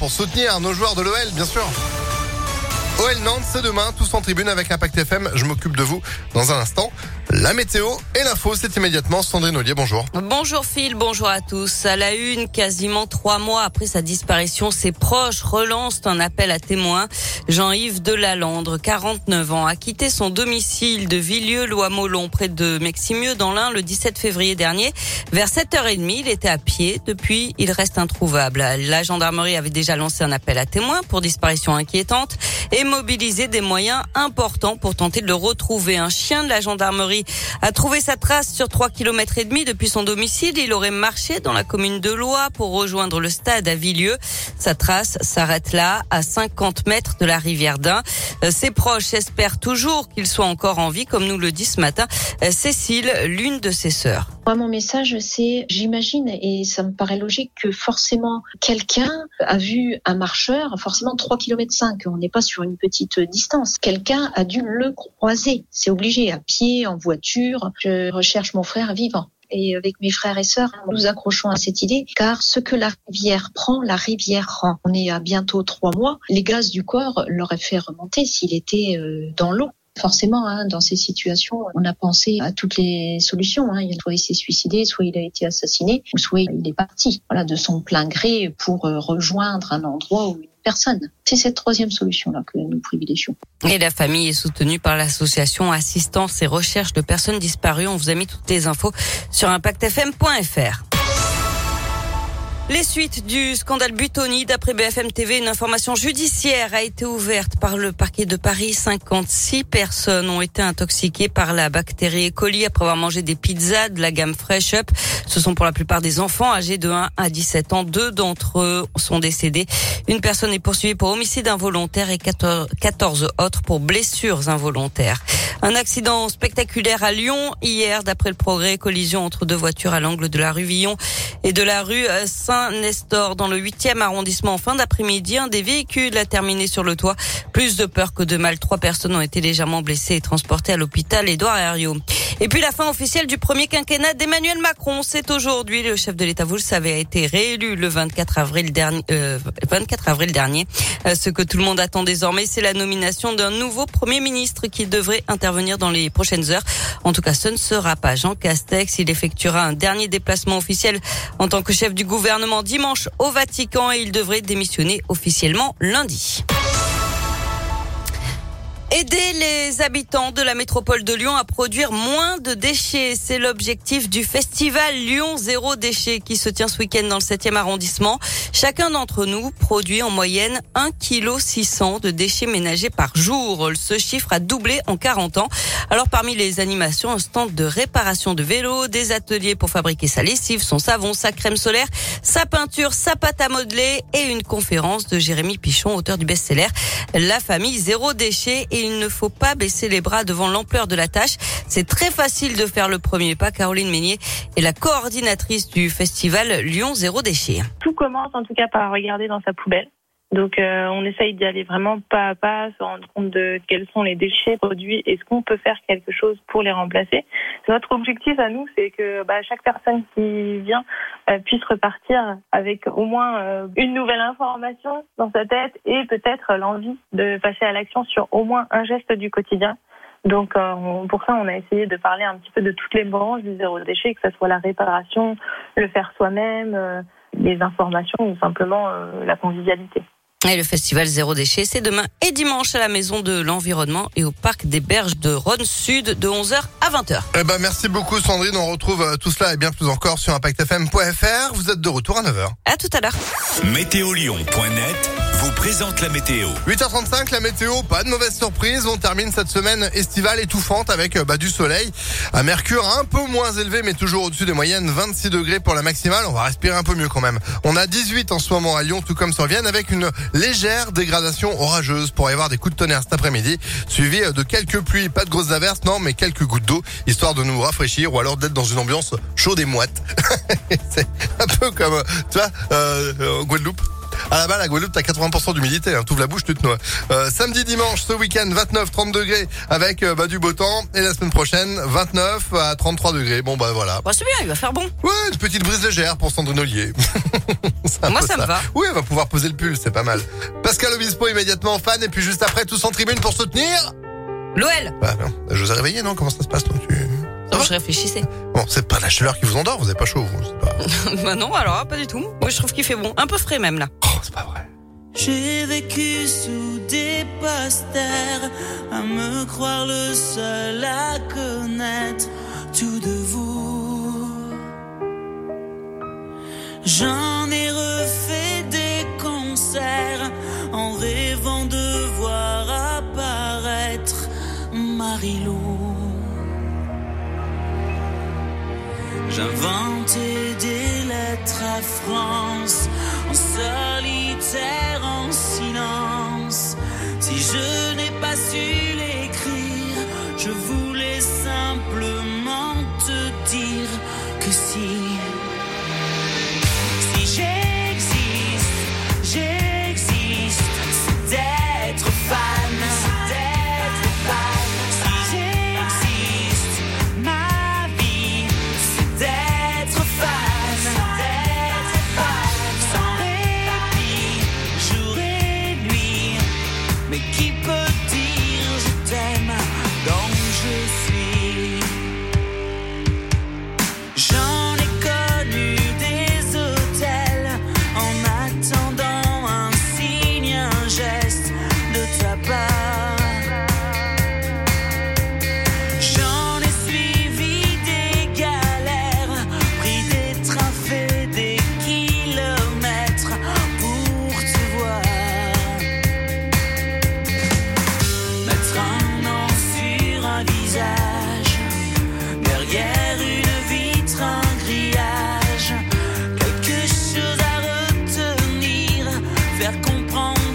pour soutenir nos joueurs de l'OL, bien sûr. OL Nantes, c'est demain, tous en tribune avec Impact FM. Je m'occupe de vous dans un instant. La météo et l'info, c'est immédiatement Sandrine Ollier. Bonjour. Bonjour Phil, bonjour à tous. À la une, quasiment trois mois après sa disparition, ses proches relancent un appel à témoins. Jean-Yves Delalandre, 49 ans, a quitté son domicile de Villieu-Lois-Molon près de Meximieux dans l'Ain le 17 février dernier. Vers 7h30, il était à pied. Depuis, il reste introuvable. La gendarmerie avait déjà lancé un appel à témoins pour disparition inquiétante et mobilisé des moyens importants pour tenter de le retrouver. Un chien de la gendarmerie a trouvé sa trace sur 3 km et demi depuis son domicile. Il aurait marché dans la commune de Loire pour rejoindre le stade à Villieu. Sa trace s'arrête là, à 50 mètres de la rivière d'Ain. Euh, ses proches espèrent toujours qu'il soit encore en vie, comme nous le dit ce matin euh, Cécile, l'une de ses sœurs. Moi, mon message, c'est, j'imagine, et ça me paraît logique, que forcément, quelqu'un a vu un marcheur, forcément 3 km 5, on n'est pas sur une petite distance. Quelqu'un a dû le croiser. C'est obligé, à pied, en voiture. Je recherche mon frère vivant et avec mes frères et sœurs, nous accrochons à cette idée, car ce que la rivière prend, la rivière rend. On est à bientôt trois mois. Les gaz du corps l'auraient fait remonter s'il était euh, dans l'eau. Forcément, hein, dans ces situations, on a pensé à toutes les solutions. Hein. Soit il s'est suicidé, soit il a été assassiné, ou soit il est parti voilà, de son plein gré pour euh, rejoindre un endroit où une personne. C'est cette troisième solution-là que nous privilégions. Et la famille est soutenue par l'association Assistance et Recherche de personnes disparues. On vous a mis toutes les infos sur impactfm.fr. Les suites du scandale Butoni, d'après BFM TV, une information judiciaire a été ouverte par le parquet de Paris. 56 personnes ont été intoxiquées par la bactérie E. coli après avoir mangé des pizzas de la gamme Fresh Up. Ce sont pour la plupart des enfants âgés de 1 à 17 ans. Deux d'entre eux sont décédés. Une personne est poursuivie pour homicide involontaire et 14 autres pour blessures involontaires. Un accident spectaculaire à Lyon hier, d'après le progrès, collision entre deux voitures à l'angle de la rue Villon et de la rue Saint-Nestor dans le 8e arrondissement en fin d'après-midi. Un des véhicules a terminé sur le toit. Plus de peur que de mal. Trois personnes ont été légèrement blessées et transportées à l'hôpital Édouard Herriot. Et puis la fin officielle du premier quinquennat d'Emmanuel Macron, c'est aujourd'hui. Le chef de l'État, vous le savez, a été réélu le 24 avril dernier. Euh, 24 avril dernier. Euh, ce que tout le monde attend désormais, c'est la nomination d'un nouveau premier ministre qui devrait intervenir dans les prochaines heures. En tout cas, ce ne sera pas Jean Castex. Il effectuera un dernier déplacement officiel en tant que chef du gouvernement dimanche au Vatican et il devrait démissionner officiellement lundi. Aider les habitants de la métropole de Lyon à produire moins de déchets, c'est l'objectif du festival Lyon Zéro Déchet qui se tient ce week-end dans le 7e arrondissement. Chacun d'entre nous produit en moyenne 1,6 kg de déchets ménagers par jour. Ce chiffre a doublé en 40 ans. Alors parmi les animations, un stand de réparation de vélos, des ateliers pour fabriquer sa lessive, son savon, sa crème solaire, sa peinture, sa pâte à modeler et une conférence de Jérémy Pichon, auteur du best-seller La famille Zéro Déchet et il ne faut pas baisser les bras devant l'ampleur de la tâche. C'est très facile de faire le premier pas. Caroline Meignier est la coordinatrice du festival Lyon Zéro Déchet. Tout commence en tout cas par regarder dans sa poubelle. Donc euh, on essaye d'y aller vraiment pas à pas, se rendre compte de quels sont les déchets produits et ce qu'on peut faire quelque chose pour les remplacer. Notre objectif à nous, c'est que bah, chaque personne qui vient euh, puisse repartir avec au moins euh, une nouvelle information dans sa tête et peut-être l'envie de passer à l'action sur au moins un geste du quotidien. Donc pour ça, on a essayé de parler un petit peu de toutes les branches du zéro déchet, que ce soit la réparation, le faire soi-même, les informations ou simplement la convivialité. Et le festival Zéro Déchet, c'est demain et dimanche à la Maison de l'Environnement et au Parc des Berges de Rhône Sud de 11h à 20h. Eh ben, merci beaucoup Sandrine. On retrouve euh, tout cela et bien plus encore sur impactfm.fr. Vous êtes de retour à 9h. À tout à l'heure. Météolion.net vous présente la météo. 8h35, la météo, pas de mauvaise surprise. On termine cette semaine estivale étouffante avec euh, bah, du soleil. À mercure un peu moins élevé, mais toujours au-dessus des moyennes. 26 degrés pour la maximale. On va respirer un peu mieux quand même. On a 18 en ce moment à Lyon, tout comme sur Vienne, avec une légère dégradation orageuse. Pour y avoir des coups de tonnerre cet après-midi, suivi euh, de quelques pluies. Pas de grosses averses, non, mais quelques gouttes d'eau, histoire de nous rafraîchir ou alors d'être dans une ambiance chaude et moite. C'est un peu comme, tu vois, euh, Guadeloupe. Ah là-bas, la Guadeloupe, t'as 80% d'humidité. Hein. T'ouvres la bouche, tu te noies. Euh, samedi, dimanche, ce week-end, 29, 30 degrés avec euh, bah, du beau temps. Et la semaine prochaine, 29 à 33 degrés. Bon, bah voilà. Bah, c'est bien, il va faire bon. Ouais, une petite brise légère pour Sandrine Ollier. Moi, ça me va. Oui, elle va pouvoir poser le pull, c'est pas mal. Pascal Obispo immédiatement fan. Et puis juste après, tous en tribune pour soutenir. L'OL. Bah non, je vous ai réveillé, non? Comment ça se passe toi? Tu... Je réfléchissais. Bon, c'est pas la chaleur qui vous endort, vous avez pas chaud, vous. Pas... bah non, alors pas du tout. Moi, je trouve qu'il fait bon. Un peu frais même là. Oh, c'est pas vrai. J'ai vécu sous des posters, à me croire le seul à connaître tout de vous. J'en ai refait des concerts en rêvant de voir apparaître Marilou. J'inventais des lettres à France, on